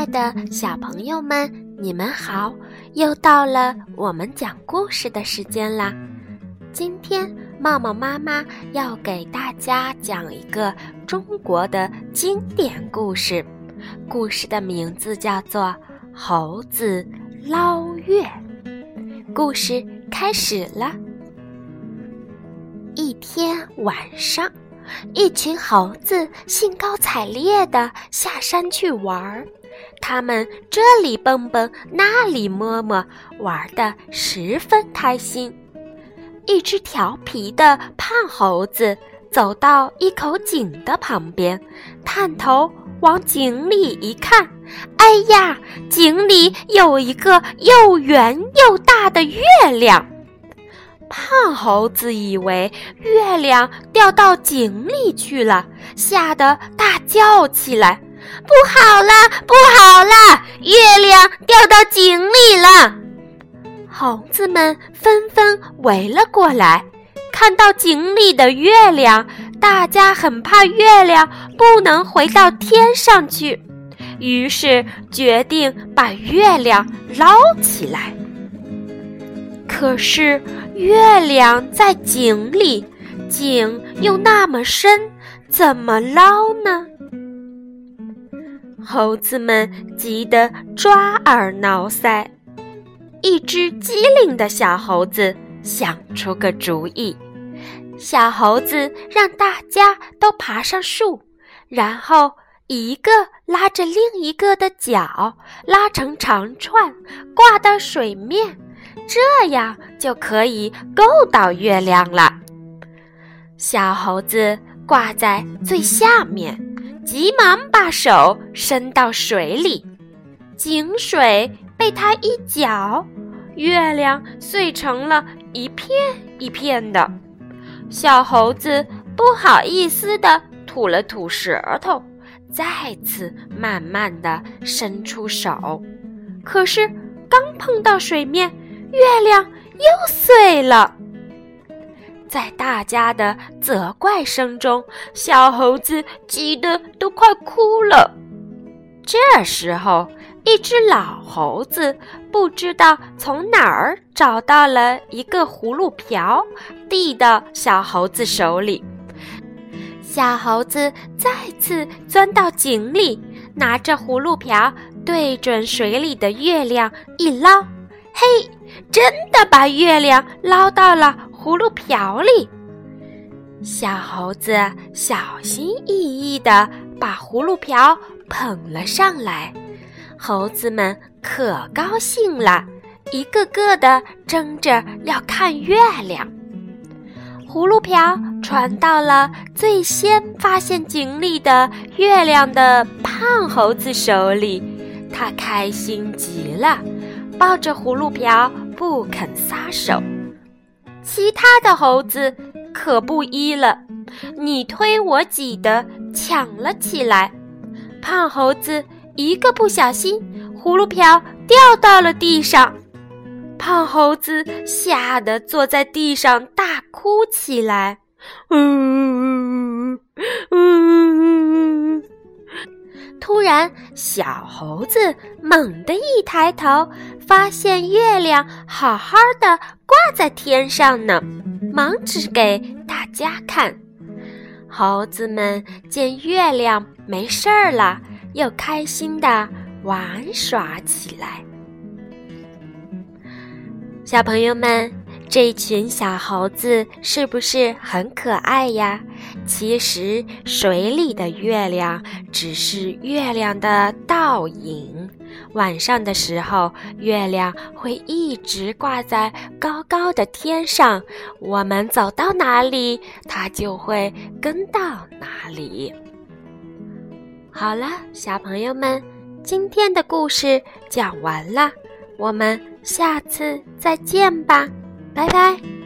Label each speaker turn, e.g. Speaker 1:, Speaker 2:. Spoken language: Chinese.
Speaker 1: 爱的小朋友们，你们好！又到了我们讲故事的时间啦。今天茂茂妈妈要给大家讲一个中国的经典故事，故事的名字叫做《猴子捞月》。故事开始了。一天晚上。一群猴子兴高采烈地下山去玩儿，他们这里蹦蹦，那里摸摸，玩得十分开心。一只调皮的胖猴子走到一口井的旁边，探头往井里一看，哎呀，井里有一个又圆又大的月亮。胖猴子以为月亮掉到井里去了，吓得大叫起来：“不好了，不好了！月亮掉到井里了！”猴子们纷纷围了过来，看到井里的月亮，大家很怕月亮不能回到天上去，于是决定把月亮捞起来。可是。月亮在井里，井又那么深，怎么捞呢？猴子们急得抓耳挠腮。一只机灵的小猴子想出个主意：小猴子让大家都爬上树，然后一个拉着另一个的脚，拉成长串，挂到水面。这样就可以够到月亮了。小猴子挂在最下面，急忙把手伸到水里，井水被他一搅，月亮碎成了一片一片的。小猴子不好意思地吐了吐舌头，再次慢慢地伸出手，可是刚碰到水面。月亮又碎了，在大家的责怪声中，小猴子急得都快哭了。这时候，一只老猴子不知道从哪儿找到了一个葫芦瓢，递到小猴子手里。小猴子再次钻到井里，拿着葫芦瓢对准水里的月亮一捞，嘿！真的把月亮捞到了葫芦瓢里，小猴子小心翼翼地把葫芦瓢捧了上来，猴子们可高兴了，一个个的争着要看月亮。葫芦瓢传到了最先发现井里的月亮的胖猴子手里，他开心极了。抱着葫芦瓢不肯撒手，其他的猴子可不依了，你推我挤的抢了起来。胖猴子一个不小心，葫芦瓢掉到了地上，胖猴子吓得坐在地上大哭起来。嗯嗯嗯。突然，小猴子猛地一抬头。发现月亮好好的挂在天上呢，忙指给大家看。猴子们见月亮没事儿了，又开心的玩耍起来。小朋友们。这群小猴子是不是很可爱呀？其实水里的月亮只是月亮的倒影，晚上的时候，月亮会一直挂在高高的天上，我们走到哪里，它就会跟到哪里。好了，小朋友们，今天的故事讲完了，我们下次再见吧。拜拜。